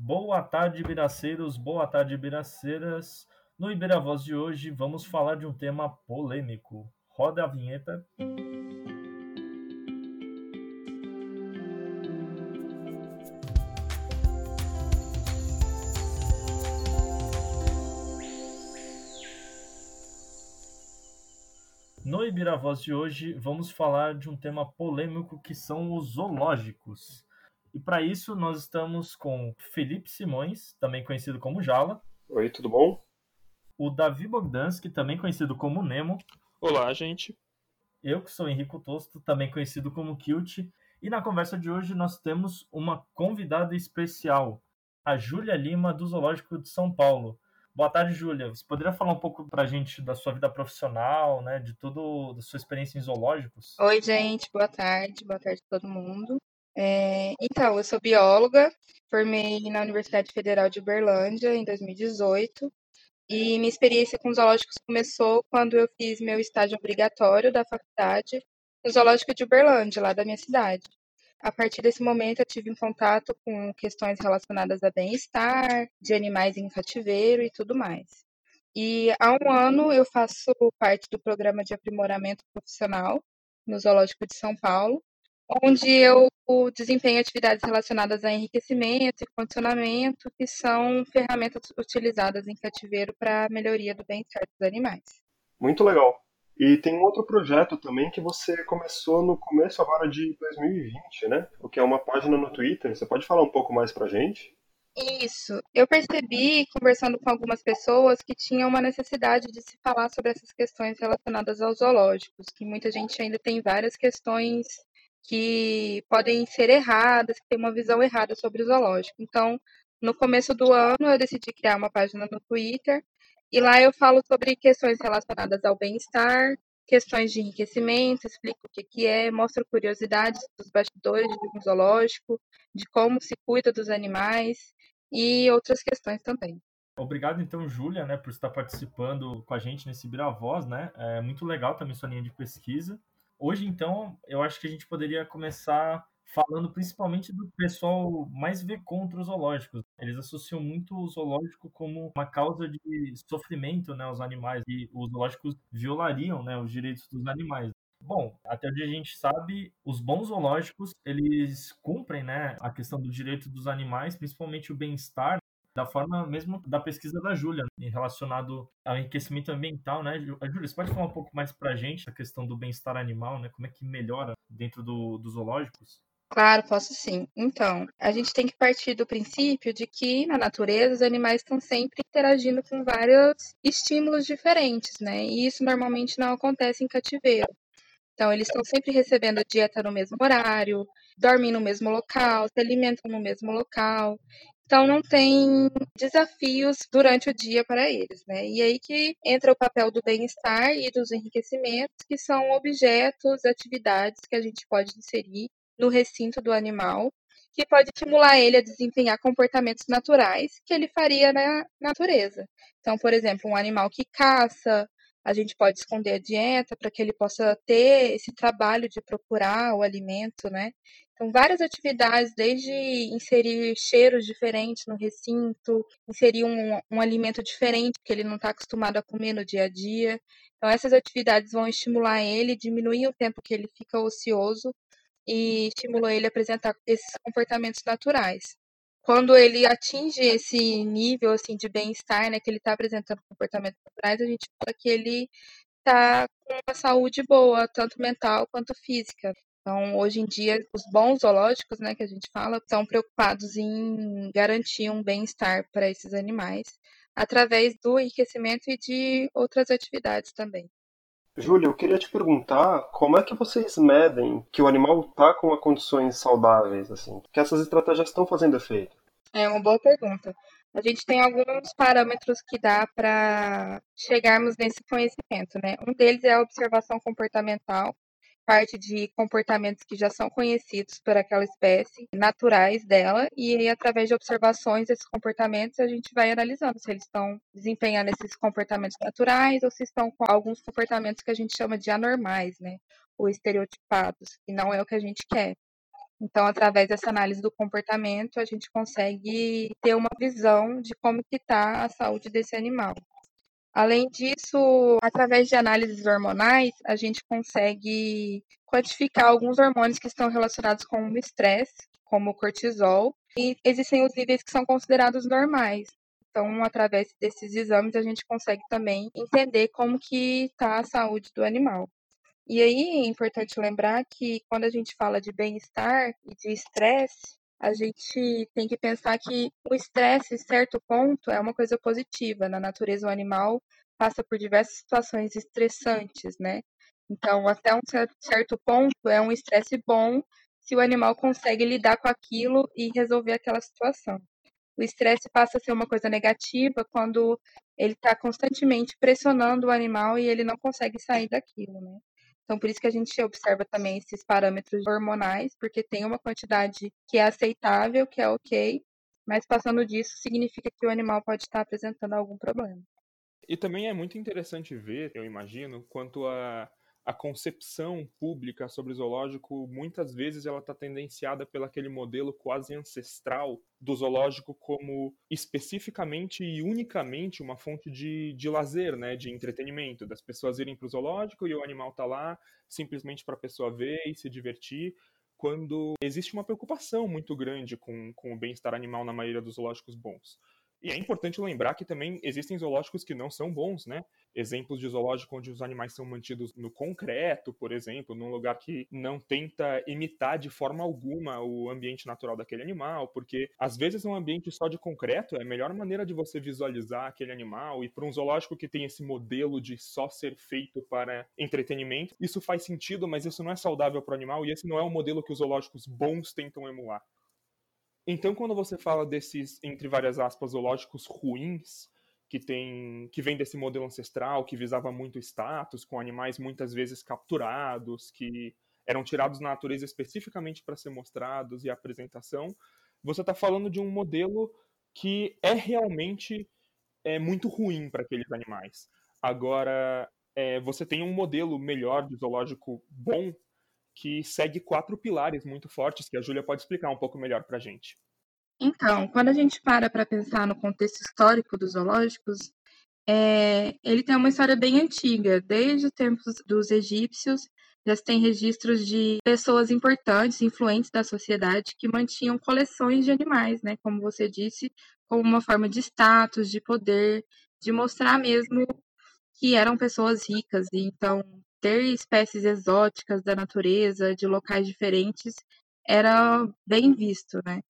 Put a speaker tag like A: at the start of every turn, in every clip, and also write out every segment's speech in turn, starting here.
A: Boa tarde, Ibiraceiros, boa tarde, Ibiraceiras. No Ibira Voz de hoje vamos falar de um tema polêmico. Roda a vinheta. No Ibira Voz de hoje vamos falar de um tema polêmico que são os zoológicos. E para isso nós estamos com Felipe Simões, também conhecido como Jala.
B: Oi, tudo bom?
A: O Davi Bogdansky, também conhecido como Nemo.
C: Olá, gente.
A: Eu que sou Henrico Tosto, também conhecido como Kilt. E na conversa de hoje nós temos uma convidada especial, a Júlia Lima, do Zoológico de São Paulo. Boa tarde, Júlia. Você poderia falar um pouco para a gente da sua vida profissional, né, de tudo, da sua experiência em zoológicos?
D: Oi, gente. Boa tarde. Boa tarde a todo mundo. É, então, eu sou bióloga, formei na Universidade Federal de Uberlândia em 2018 e minha experiência com zoológicos começou quando eu fiz meu estágio obrigatório da faculdade no Zoológico de Uberlândia, lá da minha cidade. A partir desse momento, eu tive em contato com questões relacionadas a bem-estar, de animais em cativeiro e tudo mais. E há um ano eu faço parte do programa de aprimoramento profissional no Zoológico de São Paulo, onde eu desempenho atividades relacionadas a enriquecimento e condicionamento, que são ferramentas utilizadas em cativeiro para a melhoria do bem-estar dos animais.
B: Muito legal. E tem um outro projeto também que você começou no começo agora de 2020, né? O que é uma página no Twitter. Você pode falar um pouco mais pra gente?
D: Isso. Eu percebi, conversando com algumas pessoas, que tinha uma necessidade de se falar sobre essas questões relacionadas aos zoológicos, que muita gente ainda tem várias questões que podem ser erradas, que tem uma visão errada sobre o zoológico. Então, no começo do ano, eu decidi criar uma página no Twitter e lá eu falo sobre questões relacionadas ao bem-estar, questões de enriquecimento, explico o que, que é, mostro curiosidades dos bastidores um zoológico, de como se cuida dos animais e outras questões também.
A: Obrigado, então, Júlia, né, por estar participando com a gente nesse Voz, né? É muito legal também sua linha de pesquisa. Hoje, então, eu acho que a gente poderia começar falando principalmente do pessoal mais vê contra os zoológicos. Eles associam muito o zoológico como uma causa de sofrimento, né, aos animais, e os zoológicos violariam, né, os direitos dos animais. Bom, até onde a gente sabe, os bons zoológicos, eles cumprem, né, a questão do direito dos animais, principalmente o bem-estar, da forma mesmo da pesquisa da Júlia, né, relacionado ao enriquecimento ambiental, né? Júlia, você pode falar um pouco mais pra gente a questão do bem-estar animal, né? Como é que melhora dentro do, dos zoológicos?
D: Claro, posso sim. Então, a gente tem que partir do princípio de que na natureza os animais estão sempre interagindo com vários estímulos diferentes, né? E isso normalmente não acontece em cativeiro. Então, eles estão sempre recebendo dieta no mesmo horário, dormem no mesmo local, se alimentam no mesmo local. Então, não tem desafios durante o dia para eles, né? E aí que entra o papel do bem-estar e dos enriquecimentos, que são objetos, atividades que a gente pode inserir no recinto do animal, que pode estimular ele a desempenhar comportamentos naturais que ele faria na natureza. Então, por exemplo, um animal que caça, a gente pode esconder a dieta para que ele possa ter esse trabalho de procurar o alimento, né? Então, várias atividades, desde inserir cheiros diferentes no recinto, inserir um, um alimento diferente que ele não está acostumado a comer no dia a dia. Então, essas atividades vão estimular ele, diminuir o tempo que ele fica ocioso e estimulou ele a apresentar esses comportamentos naturais. Quando ele atinge esse nível assim de bem-estar, né, que ele está apresentando comportamentos naturais, a gente fala que ele está com uma saúde boa, tanto mental quanto física. Então, hoje em dia, os bons zoológicos, né, que a gente fala, estão preocupados em garantir um bem-estar para esses animais através do enriquecimento e de outras atividades também.
B: Júlia, eu queria te perguntar como é que vocês medem que o animal está com condições saudáveis, assim, que essas estratégias estão fazendo efeito?
D: É uma boa pergunta. A gente tem alguns parâmetros que dá para chegarmos nesse conhecimento, né? Um deles é a observação comportamental, parte de comportamentos que já são conhecidos por aquela espécie, naturais dela, e aí, através de observações desses comportamentos, a gente vai analisando se eles estão desempenhando esses comportamentos naturais ou se estão com alguns comportamentos que a gente chama de anormais, né? Ou estereotipados, que não é o que a gente quer. Então, através dessa análise do comportamento, a gente consegue ter uma visão de como que está a saúde desse animal. Além disso, através de análises hormonais, a gente consegue quantificar alguns hormônios que estão relacionados com o estresse, como o cortisol, e existem os níveis que são considerados normais. Então, através desses exames, a gente consegue também entender como que está a saúde do animal. E aí é importante lembrar que quando a gente fala de bem-estar e de estresse, a gente tem que pensar que o estresse, certo ponto, é uma coisa positiva. Na natureza, o animal passa por diversas situações estressantes, né? Então, até um certo ponto, é um estresse bom se o animal consegue lidar com aquilo e resolver aquela situação. O estresse passa a ser uma coisa negativa quando ele está constantemente pressionando o animal e ele não consegue sair daquilo, né? Então, por isso que a gente observa também esses parâmetros hormonais, porque tem uma quantidade que é aceitável, que é ok, mas passando disso significa que o animal pode estar apresentando algum problema.
C: E também é muito interessante ver, eu imagino, quanto a a concepção pública sobre o zoológico muitas vezes ela está tendenciada pelo aquele modelo quase ancestral do zoológico como especificamente e unicamente uma fonte de, de lazer, né, de entretenimento, das pessoas irem para o zoológico e o animal tá lá simplesmente para a pessoa ver e se divertir, quando existe uma preocupação muito grande com, com o bem-estar animal na maioria dos zoológicos bons. E é importante lembrar que também existem zoológicos que não são bons, né? Exemplos de zoológico onde os animais são mantidos no concreto, por exemplo, num lugar que não tenta imitar de forma alguma o ambiente natural daquele animal, porque às vezes um ambiente só de concreto é a melhor maneira de você visualizar aquele animal e para um zoológico que tem esse modelo de só ser feito para entretenimento, isso faz sentido, mas isso não é saudável para o animal e esse não é o modelo que os zoológicos bons tentam emular. Então, quando você fala desses, entre várias aspas, zoológicos ruins, que tem que vem desse modelo ancestral que visava muito status, com animais muitas vezes capturados, que eram tirados na natureza especificamente para ser mostrados e apresentação, você está falando de um modelo que é realmente é, muito ruim para aqueles animais. Agora, é, você tem um modelo melhor de zoológico bom que segue quatro pilares muito fortes que a Júlia pode explicar um pouco melhor para a gente.
D: Então, quando a gente para para pensar no contexto histórico dos zoológicos, é, ele tem uma história bem antiga, desde os tempos dos egípcios, já se tem registros de pessoas importantes, influentes da sociedade, que mantinham coleções de animais, né? Como você disse, como uma forma de status, de poder, de mostrar mesmo que eram pessoas ricas. E então, ter espécies exóticas da natureza, de locais diferentes, era bem visto, né?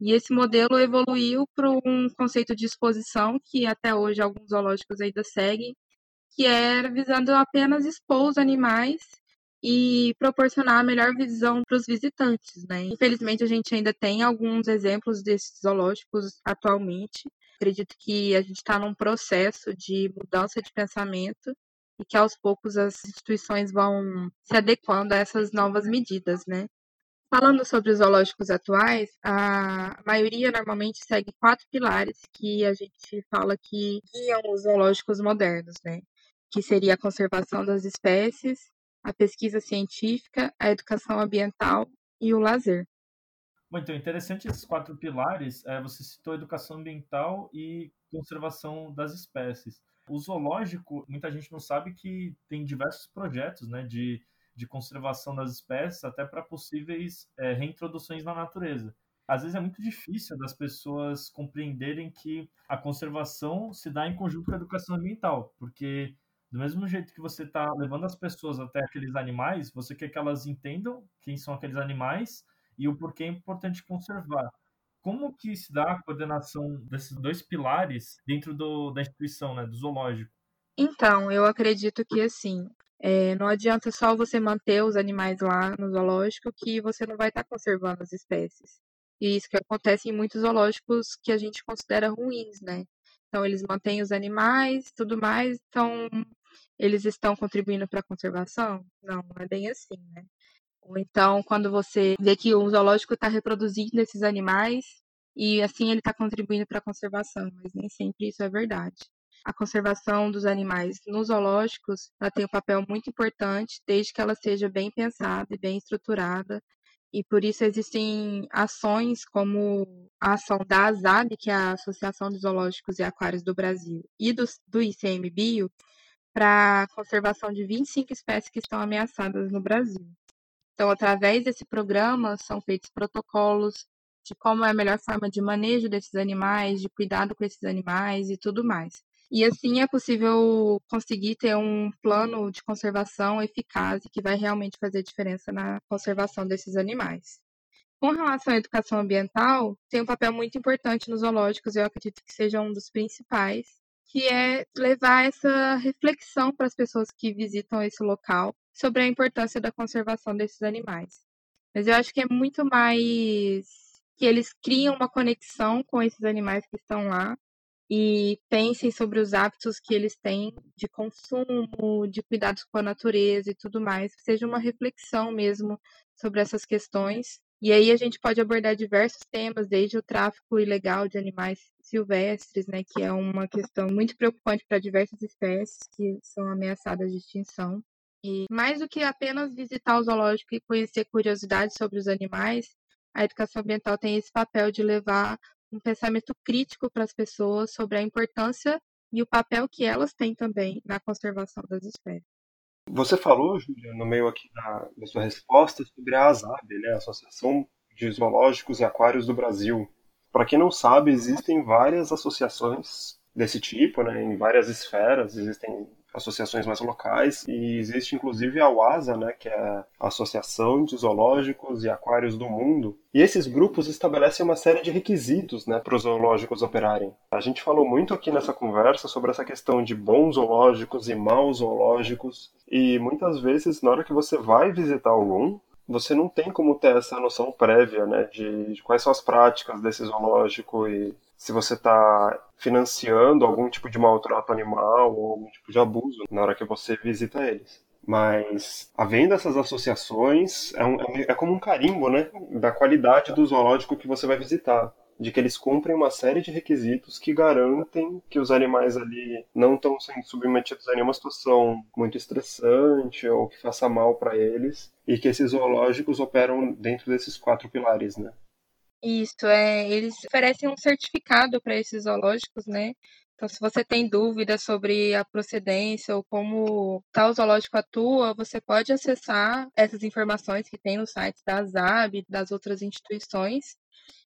D: E esse modelo evoluiu para um conceito de exposição que até hoje alguns zoológicos ainda seguem, que era visando apenas expor os animais e proporcionar a melhor visão para os visitantes, né? Infelizmente a gente ainda tem alguns exemplos desses zoológicos atualmente. Acredito que a gente está num processo de mudança de pensamento e que aos poucos as instituições vão se adequando a essas novas medidas, né? Falando sobre os zoológicos atuais, a maioria normalmente segue quatro pilares que a gente fala que guiam os zoológicos modernos, né? Que seria a conservação das espécies, a pesquisa científica, a educação ambiental e o lazer.
A: Muito interessante esses quatro pilares. É, você citou educação ambiental e conservação das espécies. O zoológico, muita gente não sabe que tem diversos projetos né, de, de conservação das espécies, até para possíveis é, reintroduções na natureza. Às vezes é muito difícil das pessoas compreenderem que a conservação se dá em conjunto com a educação ambiental, porque do mesmo jeito que você está levando as pessoas até aqueles animais, você quer que elas entendam quem são aqueles animais e o porquê é importante conservar. Como que se dá a coordenação desses dois pilares dentro do, da instituição, né, do zoológico?
D: Então, eu acredito que assim, é, não adianta só você manter os animais lá no zoológico que você não vai estar conservando as espécies. E isso que acontece em muitos zoológicos que a gente considera ruins, né? Então, eles mantêm os animais, tudo mais, então eles estão contribuindo para a conservação? Não, não é bem assim, né? Ou então, quando você vê que o zoológico está reproduzindo esses animais e assim ele está contribuindo para a conservação, mas nem sempre isso é verdade. A conservação dos animais nos zoológicos ela tem um papel muito importante, desde que ela seja bem pensada e bem estruturada E por isso existem ações como a ação da ASAB, que é a Associação de Zoológicos e Aquários do Brasil, e do, do ICMBio, para a conservação de 25 espécies que estão ameaçadas no Brasil. Então, através desse programa, são feitos protocolos de como é a melhor forma de manejo desses animais, de cuidado com esses animais e tudo mais. E assim é possível conseguir ter um plano de conservação eficaz e que vai realmente fazer diferença na conservação desses animais. Com relação à educação ambiental, tem um papel muito importante nos zoológicos, eu acredito que seja um dos principais, que é levar essa reflexão para as pessoas que visitam esse local sobre a importância da conservação desses animais. Mas eu acho que é muito mais que eles criam uma conexão com esses animais que estão lá e pensem sobre os hábitos que eles têm de consumo, de cuidados com a natureza e tudo mais, seja uma reflexão mesmo sobre essas questões. E aí a gente pode abordar diversos temas, desde o tráfico ilegal de animais silvestres, né, que é uma questão muito preocupante para diversas espécies que são ameaçadas de extinção. E mais do que apenas visitar o zoológico e conhecer curiosidades sobre os animais, a educação ambiental tem esse papel de levar um pensamento crítico para as pessoas sobre a importância e o papel que elas têm também na conservação das espécies.
B: Você falou, Júlia, no meio aqui da, da sua resposta, sobre a ASAB, né, a Associação de Zoológicos e Aquários do Brasil. Para quem não sabe, existem várias associações desse tipo, né, em várias esferas, existem associações mais locais e existe inclusive a UASA, né, que é a Associação de Zoológicos e Aquários do Mundo. E esses grupos estabelecem uma série de requisitos né, para os zoológicos operarem. A gente falou muito aqui nessa conversa sobre essa questão de bons zoológicos e maus zoológicos, e muitas vezes, na hora que você vai visitar algum, você não tem como ter essa noção prévia né, de, de quais são as práticas desse zoológico e se você está financiando algum tipo de maltrato animal ou algum tipo de abuso na hora que você visita eles. Mas havendo essas associações, é, um, é, é como um carimbo né, da qualidade do zoológico que você vai visitar de que eles cumprem uma série de requisitos que garantem que os animais ali não estão sendo submetidos a nenhuma situação muito estressante ou que faça mal para eles e que esses zoológicos operam dentro desses quatro pilares, né?
D: Isso, é, eles oferecem um certificado para esses zoológicos, né? Então, se você tem dúvidas sobre a procedência ou como tal zoológico atua, você pode acessar essas informações que tem no site da ZAB, das outras instituições,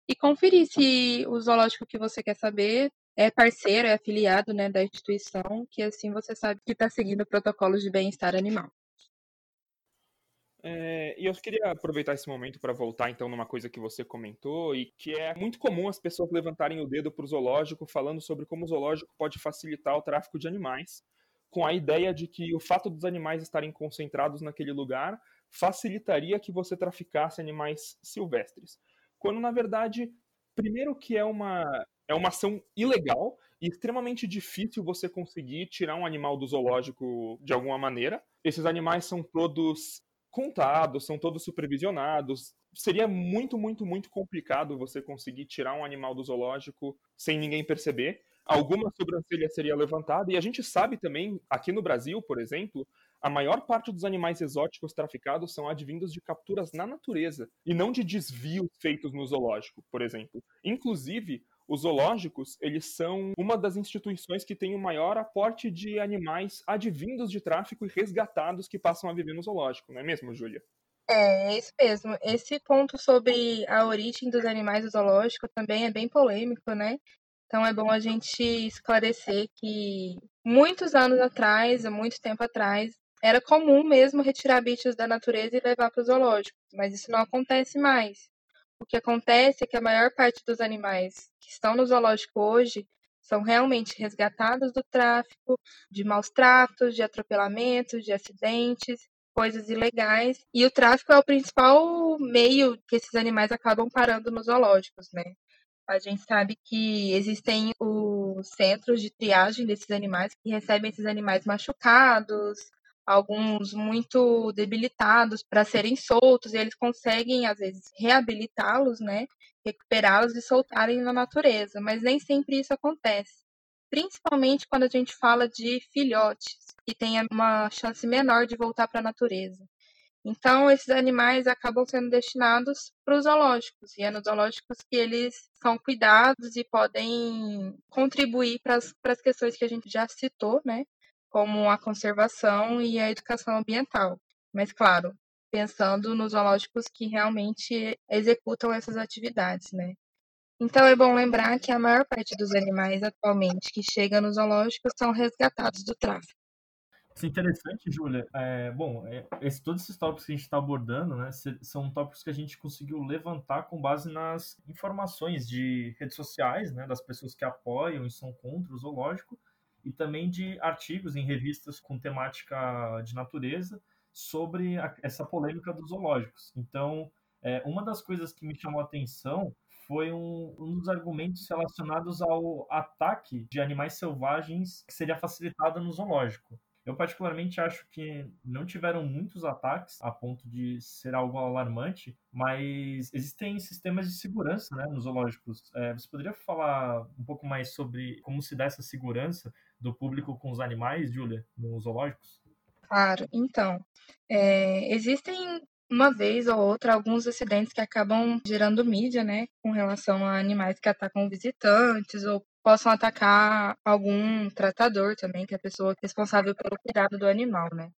D: e conferir se o zoológico que você quer saber é parceiro, é afiliado né, da instituição, que assim você sabe que está seguindo protocolos de bem-estar animal.
C: É, e eu queria aproveitar esse momento para voltar então numa coisa que você comentou e que é muito comum as pessoas levantarem o dedo para o zoológico falando sobre como o zoológico pode facilitar o tráfico de animais, com a ideia de que o fato dos animais estarem concentrados naquele lugar facilitaria que você traficasse animais silvestres. Quando na verdade, primeiro que é uma é uma ação ilegal e extremamente difícil você conseguir tirar um animal do zoológico de alguma maneira. Esses animais são todos contados, são todos supervisionados. Seria muito, muito, muito complicado você conseguir tirar um animal do zoológico sem ninguém perceber. Alguma sobrancelha seria levantada, e a gente sabe também, aqui no Brasil, por exemplo, a maior parte dos animais exóticos traficados são advindos de capturas na natureza e não de desvios feitos no zoológico, por exemplo. Inclusive, os zoológicos, eles são uma das instituições que tem o maior aporte de animais advindos de tráfico e resgatados que passam a viver no zoológico, não é mesmo, Júlia?
D: É, é isso mesmo. Esse ponto sobre a origem dos animais do zoológico também é bem polêmico, né? Então é bom a gente esclarecer que muitos anos atrás, há muito tempo atrás, era comum mesmo retirar bichos da natureza e levar para o zoológico, mas isso não acontece mais. O que acontece é que a maior parte dos animais que estão no zoológico hoje são realmente resgatados do tráfico, de maus tratos, de atropelamentos, de acidentes, coisas ilegais. E o tráfico é o principal meio que esses animais acabam parando nos zoológicos, né? A gente sabe que existem os centros de triagem desses animais que recebem esses animais machucados, alguns muito debilitados para serem soltos, e eles conseguem, às vezes, reabilitá-los, né? Recuperá-los e soltarem na natureza, mas nem sempre isso acontece. Principalmente quando a gente fala de filhotes, que têm uma chance menor de voltar para a natureza. Então, esses animais acabam sendo destinados para os zoológicos, e é nos zoológicos que eles são cuidados e podem contribuir para as questões que a gente já citou, né? Como a conservação e a educação ambiental. Mas, claro, pensando nos zoológicos que realmente executam essas atividades, né? Então é bom lembrar que a maior parte dos animais atualmente que chegam nos zoológicos são resgatados do tráfico.
A: Isso é interessante, Júlia. É, bom, é, esse, todos esses tópicos que a gente está abordando, né, são tópicos que a gente conseguiu levantar com base nas informações de redes sociais, né, das pessoas que apoiam e são contra o zoológico, e também de artigos em revistas com temática de natureza sobre a, essa polêmica dos zoológicos. Então, é, uma das coisas que me chamou a atenção foi um, um, dos argumentos relacionados ao ataque de animais selvagens que seria facilitado no zoológico. Eu particularmente acho que não tiveram muitos ataques a ponto de ser algo alarmante, mas existem sistemas de segurança né, nos zoológicos. É, você poderia falar um pouco mais sobre como se dá essa segurança do público com os animais, Júlia, nos zoológicos?
D: Claro, então, é, existem uma vez ou outra alguns acidentes que acabam gerando mídia, né, com relação a animais que atacam visitantes ou possam atacar algum tratador também, que é a pessoa responsável pelo cuidado do animal, né?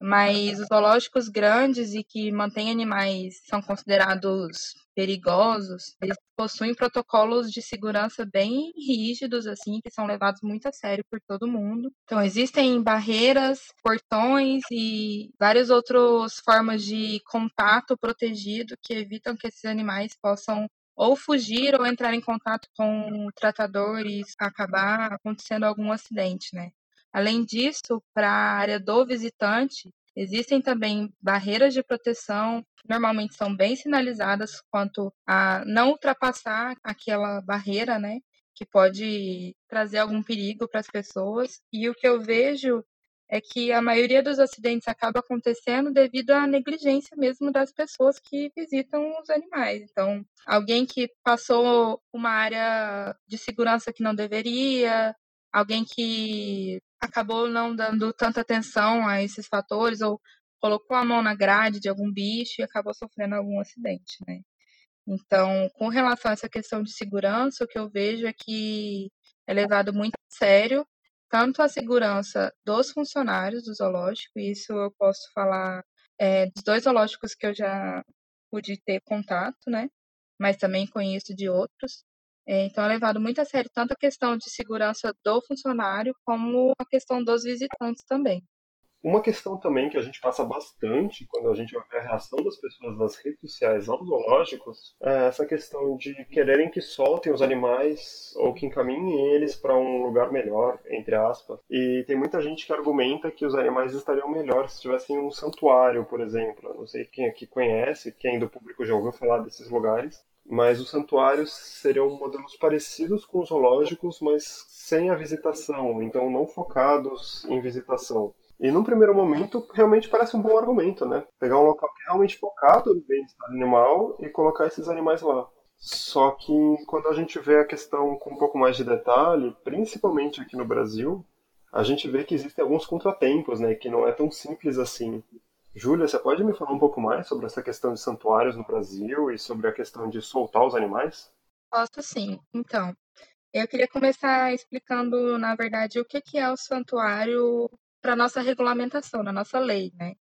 D: Mas os zoológicos grandes e que mantêm animais são considerados perigosos, eles possuem protocolos de segurança bem rígidos, assim, que são levados muito a sério por todo mundo. Então, existem barreiras, portões e várias outras formas de contato protegido que evitam que esses animais possam ou fugir ou entrar em contato com o tratador e acabar acontecendo algum acidente, né? Além disso, para a área do visitante, existem também barreiras de proteção, normalmente são bem sinalizadas quanto a não ultrapassar aquela barreira, né? Que pode trazer algum perigo para as pessoas. E o que eu vejo é que a maioria dos acidentes acaba acontecendo devido à negligência mesmo das pessoas que visitam os animais. Então, alguém que passou uma área de segurança que não deveria, alguém que acabou não dando tanta atenção a esses fatores ou colocou a mão na grade de algum bicho e acabou sofrendo algum acidente, né? Então, com relação a essa questão de segurança, o que eu vejo é que é levado muito a sério tanto a segurança dos funcionários do zoológico, e isso eu posso falar é, dos dois zoológicos que eu já pude ter contato, né? Mas também conheço de outros. É, então é levado muito a sério tanto a questão de segurança do funcionário como a questão dos visitantes também.
B: Uma questão também que a gente passa bastante quando a gente vê a reação das pessoas nas redes sociais aos zoológicos é essa questão de quererem que soltem os animais ou que encaminhem eles para um lugar melhor, entre aspas. E tem muita gente que argumenta que os animais estariam melhor se tivessem um santuário, por exemplo. não sei quem aqui conhece, quem do público já ouviu falar desses lugares. Mas os santuários seriam modelos parecidos com os zoológicos, mas sem a visitação, então não focados em visitação. E num primeiro momento, realmente parece um bom argumento, né? Pegar um local é realmente focado no bem-estar animal e colocar esses animais lá. Só que quando a gente vê a questão com um pouco mais de detalhe, principalmente aqui no Brasil, a gente vê que existem alguns contratempos, né? Que não é tão simples assim. Júlia, você pode me falar um pouco mais sobre essa questão de santuários no Brasil e sobre a questão de soltar os animais?
D: Posso sim. Então, eu queria começar explicando, na verdade, o que é o santuário para nossa regulamentação, na nossa lei, né?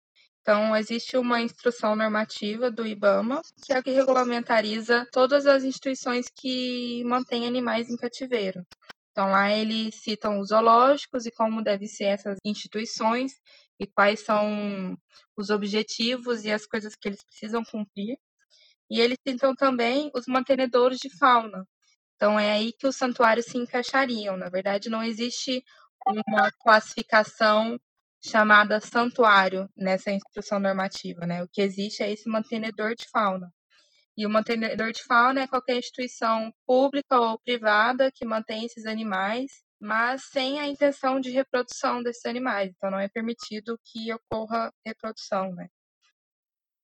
D: Então, existe uma instrução normativa do IBAMA, que é o que regulamentariza todas as instituições que mantêm animais em cativeiro. Então, lá eles citam os zoológicos e como devem ser essas instituições e quais são os objetivos e as coisas que eles precisam cumprir. E eles citam também os mantenedores de fauna. Então, é aí que os santuários se encaixariam. Na verdade, não existe uma classificação chamada santuário nessa instrução normativa, né? O que existe é esse mantenedor de fauna. E o mantenedor de fauna é qualquer instituição pública ou privada que mantém esses animais, mas sem a intenção de reprodução desses animais. Então não é permitido que ocorra reprodução, né?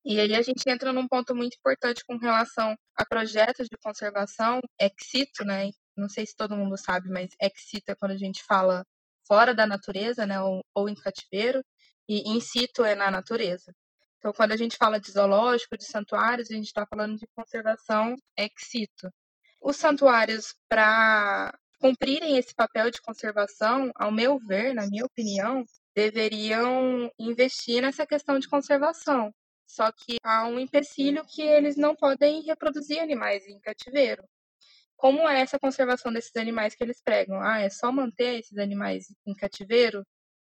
D: E aí a gente entra num ponto muito importante com relação a projetos de conservação, excito, né? Não sei se todo mundo sabe, mas excita quando a gente fala fora da natureza, né, ou, ou em cativeiro, e in situ é na natureza. Então, quando a gente fala de zoológico, de santuários, a gente está falando de conservação ex situ. Os santuários, para cumprirem esse papel de conservação, ao meu ver, na minha opinião, deveriam investir nessa questão de conservação. Só que há um empecilho que eles não podem reproduzir animais em cativeiro. Como é essa conservação desses animais que eles pregam? Ah, é só manter esses animais em cativeiro?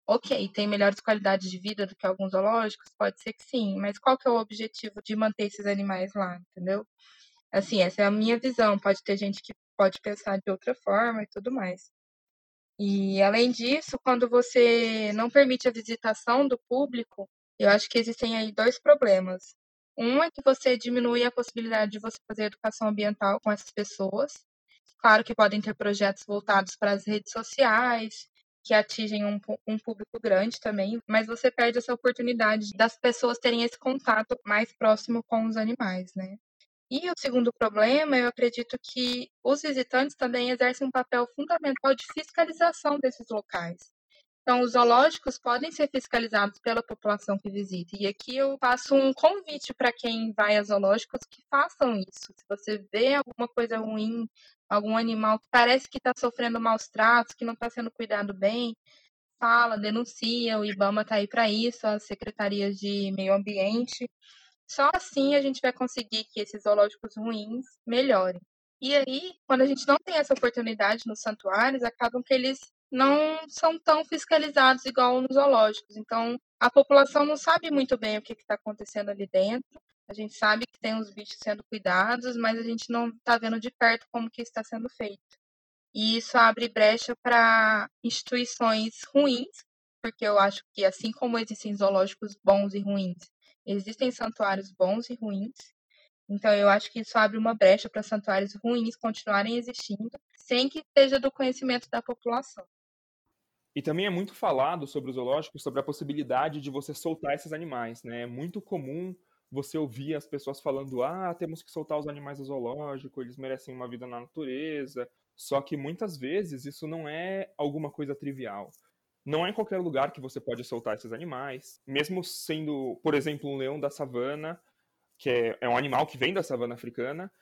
D: Ok, tem melhores qualidades de vida do que alguns zoológicos? Pode ser que sim, mas qual que é o objetivo de manter esses animais lá, entendeu? Assim, essa é a minha visão. Pode ter gente que pode pensar de outra forma e tudo mais. E além disso, quando você não permite a visitação do público, eu acho que existem aí dois problemas. Um é que você diminui a possibilidade de você fazer educação ambiental com essas pessoas. Claro que podem ter projetos voltados para as redes sociais, que atingem um, um, público grande também, mas você perde essa oportunidade das pessoas terem esse contato mais próximo com os animais, né? E o segundo problema, eu acredito que os visitantes também exercem um papel fundamental de fiscalização desses locais. Então, os zoológicos podem ser fiscalizados pela população que visita. E aqui eu faço um convite para quem vai a zoológicos que façam isso. Se você vê alguma coisa ruim, algum animal que parece que está sofrendo maus tratos, que não está sendo cuidado bem, fala, denuncia. O IBAMA está aí para isso, as secretarias de meio ambiente. Só assim a gente vai conseguir que esses zoológicos ruins melhorem. E aí, quando a gente não tem essa oportunidade nos santuários, acabam que eles não são tão fiscalizados igual nos zoológicos. Então, a população não sabe muito bem o que está acontecendo ali dentro. A gente sabe que tem os bichos sendo cuidados, mas a gente não está vendo de perto como que está sendo feito. E isso abre brecha para instituições ruins, porque eu acho que assim como existem zoológicos bons e ruins, existem santuários bons e ruins. Então eu acho que isso abre uma brecha para santuários ruins continuarem existindo, sem que esteja do conhecimento da população.
C: E também é muito falado sobre os zoológicos, sobre a possibilidade de você soltar esses animais, né? É muito comum você ouvir as pessoas falando: "Ah, temos que soltar os animais do zoológico, eles merecem uma vida na natureza". Só que muitas vezes isso não é alguma coisa trivial. Não é em qualquer lugar que você pode soltar esses animais, mesmo sendo, por exemplo, um leão da savana, que é, é um animal que vem da savana africana,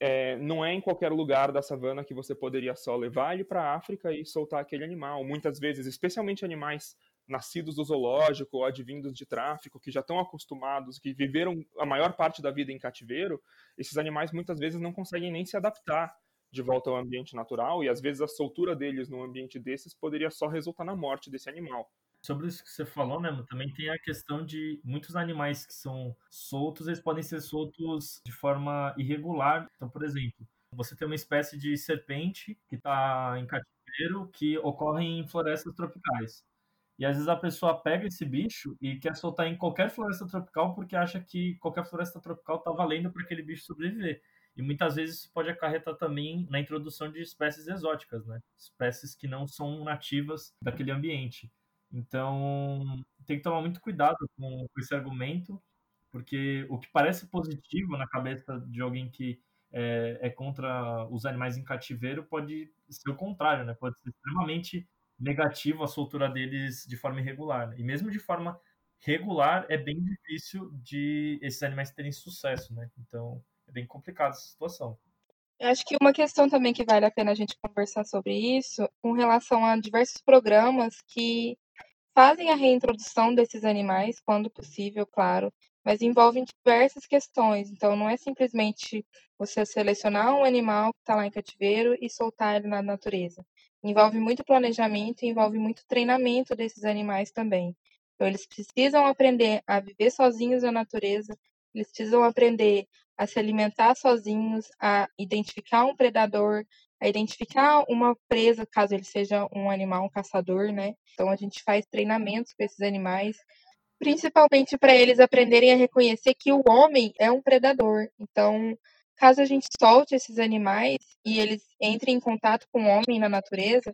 C: é, não é em qualquer lugar da savana que você poderia só levar ele para a África e soltar aquele animal. Muitas vezes, especialmente animais nascidos do zoológico ou advindos de tráfico, que já estão acostumados, que viveram a maior parte da vida em cativeiro, esses animais muitas vezes não conseguem nem se adaptar de volta ao ambiente natural e às vezes a soltura deles num ambiente desses poderia só resultar na morte desse animal.
A: Sobre isso que você falou, né, também tem a questão de muitos animais que são soltos, eles podem ser soltos de forma irregular. Então, por exemplo, você tem uma espécie de serpente que está em cativeiro que ocorre em florestas tropicais. E às vezes a pessoa pega esse bicho e quer soltar em qualquer floresta tropical porque acha que qualquer floresta tropical está valendo para aquele bicho sobreviver. E muitas vezes isso pode acarretar também na introdução de espécies exóticas, né? Espécies que não são nativas daquele ambiente. Então, tem que tomar muito cuidado com, com esse argumento, porque o que parece positivo na cabeça de alguém que é, é, contra os animais em cativeiro pode ser o contrário, né? Pode ser extremamente negativo a soltura deles de forma irregular. Né? E mesmo de forma regular, é bem difícil de esses animais terem sucesso, né? Então, é bem complicada essa situação.
D: Eu acho que uma questão também que vale a pena a gente conversar sobre isso, com relação a diversos programas que fazem a reintrodução desses animais, quando possível, claro, mas envolvem diversas questões. Então, não é simplesmente você selecionar um animal que está lá em cativeiro e soltar ele na natureza. Envolve muito planejamento, envolve muito treinamento desses animais também. Então, eles precisam aprender a viver sozinhos na natureza, eles precisam aprender a se alimentar sozinhos, a identificar um predador, a identificar uma presa, caso ele seja um animal, um caçador, né? Então a gente faz treinamentos com esses animais, principalmente para eles aprenderem a reconhecer que o homem é um predador. Então, caso a gente solte esses animais e eles entrem em contato com o homem na natureza,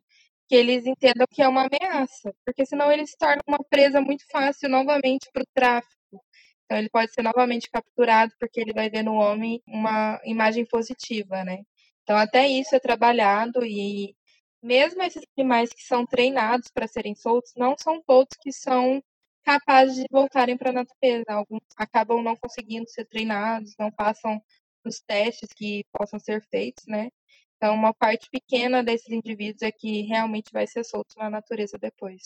D: que eles entendam que é uma ameaça, porque senão eles se tornam uma presa muito fácil novamente para o tráfico. Então ele pode ser novamente capturado porque ele vai ver no homem uma imagem positiva, né? Então até isso é trabalhado e mesmo esses animais que são treinados para serem soltos, não são todos que são capazes de voltarem para a natureza. Alguns acabam não conseguindo ser treinados, não passam os testes que possam ser feitos, né? Então, uma parte pequena desses indivíduos é que realmente vai ser solto na natureza depois.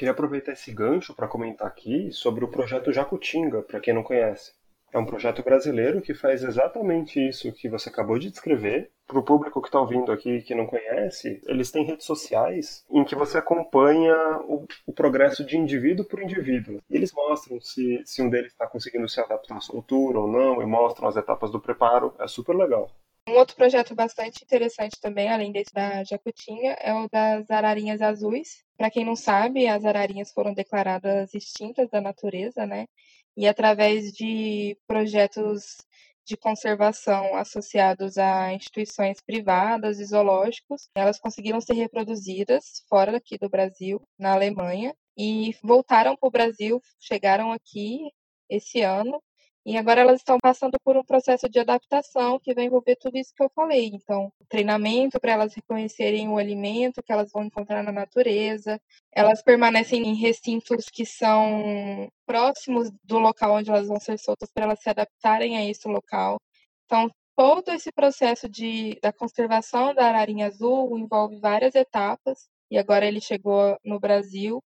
B: Queria aproveitar esse gancho para comentar aqui sobre o projeto Jacutinga, para quem não conhece. É um projeto brasileiro que faz exatamente isso que você acabou de descrever. Para o público que está ouvindo aqui que não conhece, eles têm redes sociais em que você acompanha o, o progresso de indivíduo por indivíduo. E eles mostram se, se um deles está conseguindo se adaptar à soltura ou não, e mostram as etapas do preparo. É super legal.
D: Um outro projeto bastante interessante também, além desse da Jacutinga, é o das ararinhas azuis. Para quem não sabe, as ararinhas foram declaradas extintas da natureza, né? e através de projetos de conservação associados a instituições privadas e zoológicos, elas conseguiram ser reproduzidas fora daqui do Brasil, na Alemanha, e voltaram para o Brasil, chegaram aqui esse ano e agora elas estão passando por um processo de adaptação que vai envolver tudo isso que eu falei. Então, treinamento para elas reconhecerem o alimento que elas vão encontrar na natureza. Elas permanecem em recintos que são próximos do local onde elas vão ser soltas para elas se adaptarem a esse local. Então, todo esse processo de, da conservação da ararinha azul envolve várias etapas. E agora ele chegou no Brasil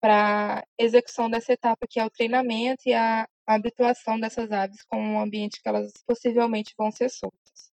D: para execução dessa etapa, que é o treinamento e a habituação dessas aves com o ambiente que elas possivelmente vão ser soltas.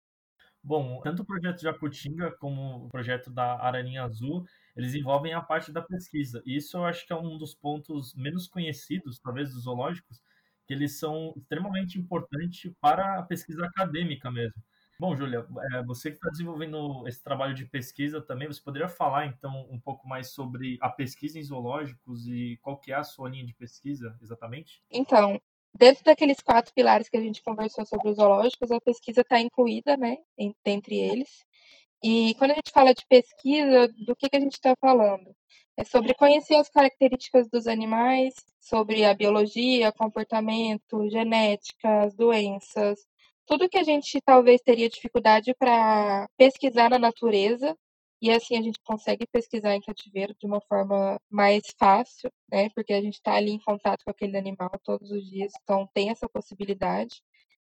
A: Bom, tanto o projeto Jacutinga como o projeto da Araninha Azul, eles envolvem a parte da pesquisa. E isso eu acho que é um dos pontos menos conhecidos, talvez, dos zoológicos, que eles são extremamente importantes para a pesquisa acadêmica mesmo. Bom, Júlia, é, você que está desenvolvendo esse trabalho de pesquisa também, você poderia falar então um pouco mais sobre a pesquisa em zoológicos e qual que é a sua linha de pesquisa exatamente?
D: Então, dentro daqueles quatro pilares que a gente conversou sobre os zoológicos, a pesquisa está incluída, né, entre eles. E quando a gente fala de pesquisa, do que, que a gente está falando? É sobre conhecer as características dos animais, sobre a biologia, comportamento, genética, as doenças, tudo que a gente talvez teria dificuldade para pesquisar na natureza, e assim a gente consegue pesquisar em cativeiro de uma forma mais fácil, né? Porque a gente está ali em contato com aquele animal todos os dias, então tem essa possibilidade.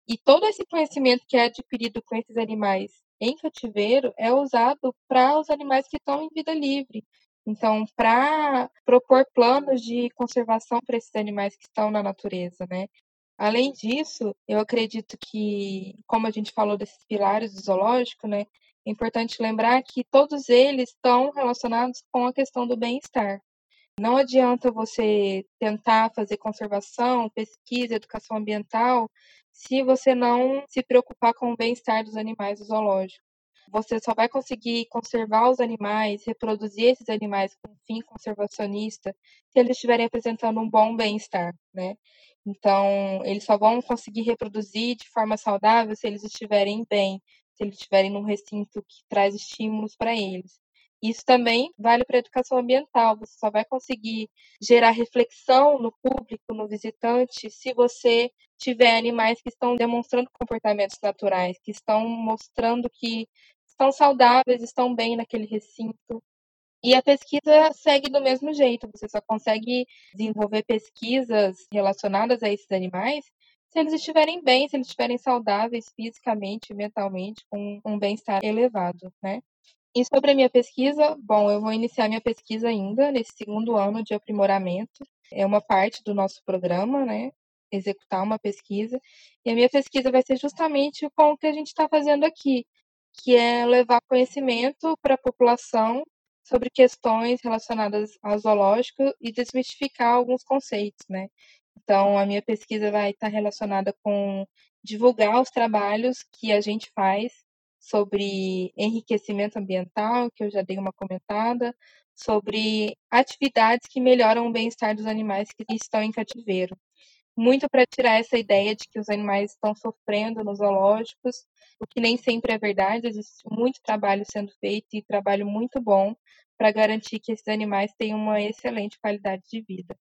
D: E todo esse conhecimento que é adquirido com esses animais em cativeiro é usado para os animais que estão em vida livre. Então, para propor planos de conservação para esses animais que estão na natureza, né? Além disso, eu acredito que, como a gente falou desses pilares do zoológico, né, é importante lembrar que todos eles estão relacionados com a questão do bem-estar. Não adianta você tentar fazer conservação, pesquisa, educação ambiental, se você não se preocupar com o bem-estar dos animais do zoológico. Você só vai conseguir conservar os animais, reproduzir esses animais com fim conservacionista, se eles estiverem apresentando um bom bem-estar, né? Então, eles só vão conseguir reproduzir de forma saudável se eles estiverem bem, se eles estiverem num recinto que traz estímulos para eles. Isso também vale para a educação ambiental. Você só vai conseguir gerar reflexão no público, no visitante, se você tiver animais que estão demonstrando comportamentos naturais, que estão mostrando que estão saudáveis, estão bem naquele recinto. E a pesquisa segue do mesmo jeito, você só consegue desenvolver pesquisas relacionadas a esses animais se eles estiverem bem, se eles estiverem saudáveis fisicamente, mentalmente, com um bem-estar elevado, né? E sobre a minha pesquisa, bom, eu vou iniciar minha pesquisa ainda nesse segundo ano de aprimoramento. É uma parte do nosso programa, né? Executar uma pesquisa. E a minha pesquisa vai ser justamente com o que a gente está fazendo aqui, que é levar conhecimento para a população sobre questões relacionadas ao zoológico e desmistificar alguns conceitos, né? Então, a minha pesquisa vai estar relacionada com divulgar os trabalhos que a gente faz sobre enriquecimento ambiental, que eu já dei uma comentada, sobre atividades que melhoram o bem-estar dos animais que estão em cativeiro. Muito para tirar essa ideia de que os animais estão sofrendo nos zoológicos, o que nem sempre é verdade, existe muito trabalho sendo feito e trabalho muito bom para garantir que esses animais tenham uma excelente qualidade de vida.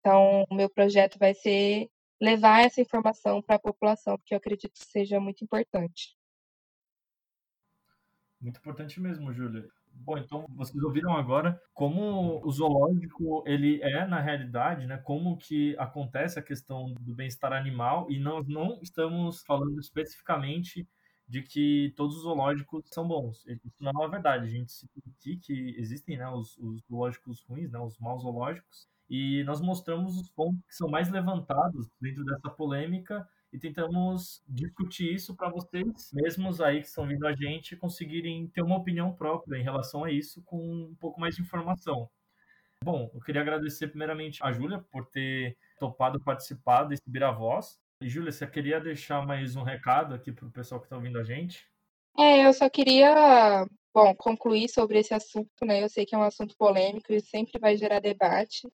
D: Então, o meu projeto vai ser levar essa informação para a população, porque eu acredito que seja muito importante.
A: Muito importante mesmo, Júlia. Bom, então vocês ouviram agora como o zoológico ele é na realidade, né? Como que acontece a questão do bem-estar animal e nós não estamos falando especificamente de que todos os zoológicos são bons. Isso não é uma verdade. A gente se aqui que existem, né, os, os zoológicos ruins, né, os maus zoológicos, e nós mostramos os pontos que são mais levantados dentro dessa polêmica e tentamos discutir isso para vocês, mesmos aí que estão vindo a gente, conseguirem ter uma opinião própria em relação a isso com um pouco mais de informação. Bom, eu queria agradecer primeiramente a Júlia por ter topado participar desse Bira Voz. E, Júlia, você queria deixar mais um recado aqui para o pessoal que está ouvindo a gente?
D: É, eu só queria, bom, concluir sobre esse assunto, né? Eu sei que é um assunto polêmico e sempre vai gerar debate,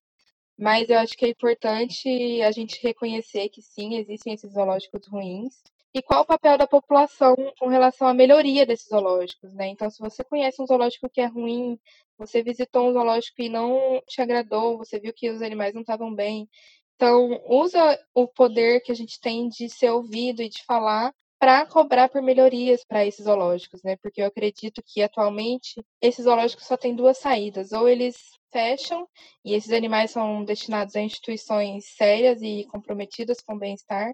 D: mas eu acho que é importante a gente reconhecer que sim, existem esses zoológicos ruins. E qual o papel da população com relação à melhoria desses zoológicos, né? Então, se você conhece um zoológico que é ruim, você visitou um zoológico e não te agradou, você viu que os animais não estavam bem, então usa o poder que a gente tem de ser ouvido e de falar para cobrar por melhorias para esses zoológicos, né? Porque eu acredito que atualmente esses zoológicos só têm duas saídas, ou eles fecham e esses animais são destinados a instituições sérias e comprometidas com o bem-estar,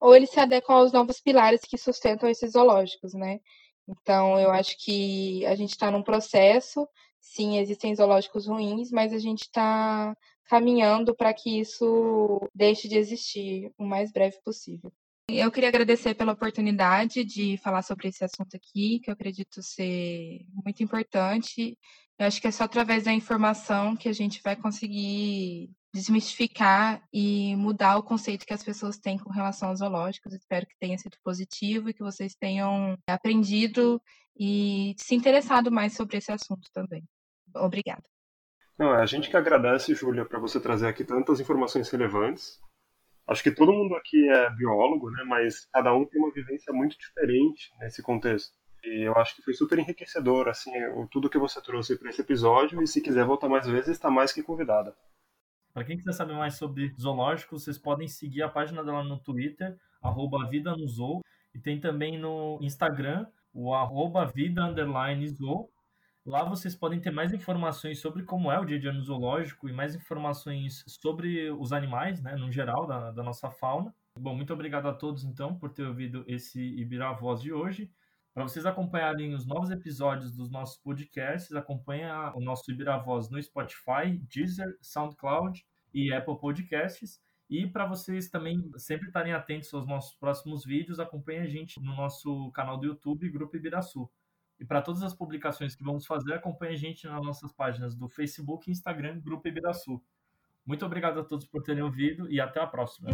D: ou eles se adequam aos novos pilares que sustentam esses zoológicos, né? Então, eu acho que a gente está num processo, sim, existem zoológicos ruins, mas a gente está caminhando para que isso deixe de existir o mais breve possível. Eu queria agradecer pela oportunidade de falar sobre esse assunto aqui, que eu acredito ser muito importante eu acho que é só através da informação que a gente vai conseguir desmistificar e mudar o conceito que as pessoas têm com relação aos zoológicos. Espero que tenha sido positivo e que vocês tenham aprendido e se interessado mais sobre esse assunto também. Obrigada.
B: Não, é a gente que agradece, Júlia, para você trazer aqui tantas informações relevantes. Acho que todo mundo aqui é biólogo, né, mas cada um tem uma vivência muito diferente nesse contexto. E eu acho que foi super enriquecedor, assim, tudo que você trouxe para esse episódio. E se quiser voltar mais vezes, está mais que convidada.
A: Para quem quiser saber mais sobre zoológicos, vocês podem seguir a página dela no Twitter, arroba Vida no Zoo, e tem também no Instagram, o arroba. Lá vocês podem ter mais informações sobre como é o dia a dia no zoológico e mais informações sobre os animais, né, no geral, da, da nossa fauna. Bom, muito obrigado a todos, então, por ter ouvido esse Ibirá Voz de hoje. Para vocês acompanharem os novos episódios dos nossos podcasts, acompanhe o nosso Ibiravoz no Spotify, Deezer, SoundCloud e Apple Podcasts. E para vocês também sempre estarem atentos aos nossos próximos vídeos, acompanhe a gente no nosso canal do YouTube, Grupo Ibiraçu. E para todas as publicações que vamos fazer, acompanhe a gente nas nossas páginas do Facebook e Instagram, Grupo Ibiraçu. Muito obrigado a todos por terem ouvido e até a próxima.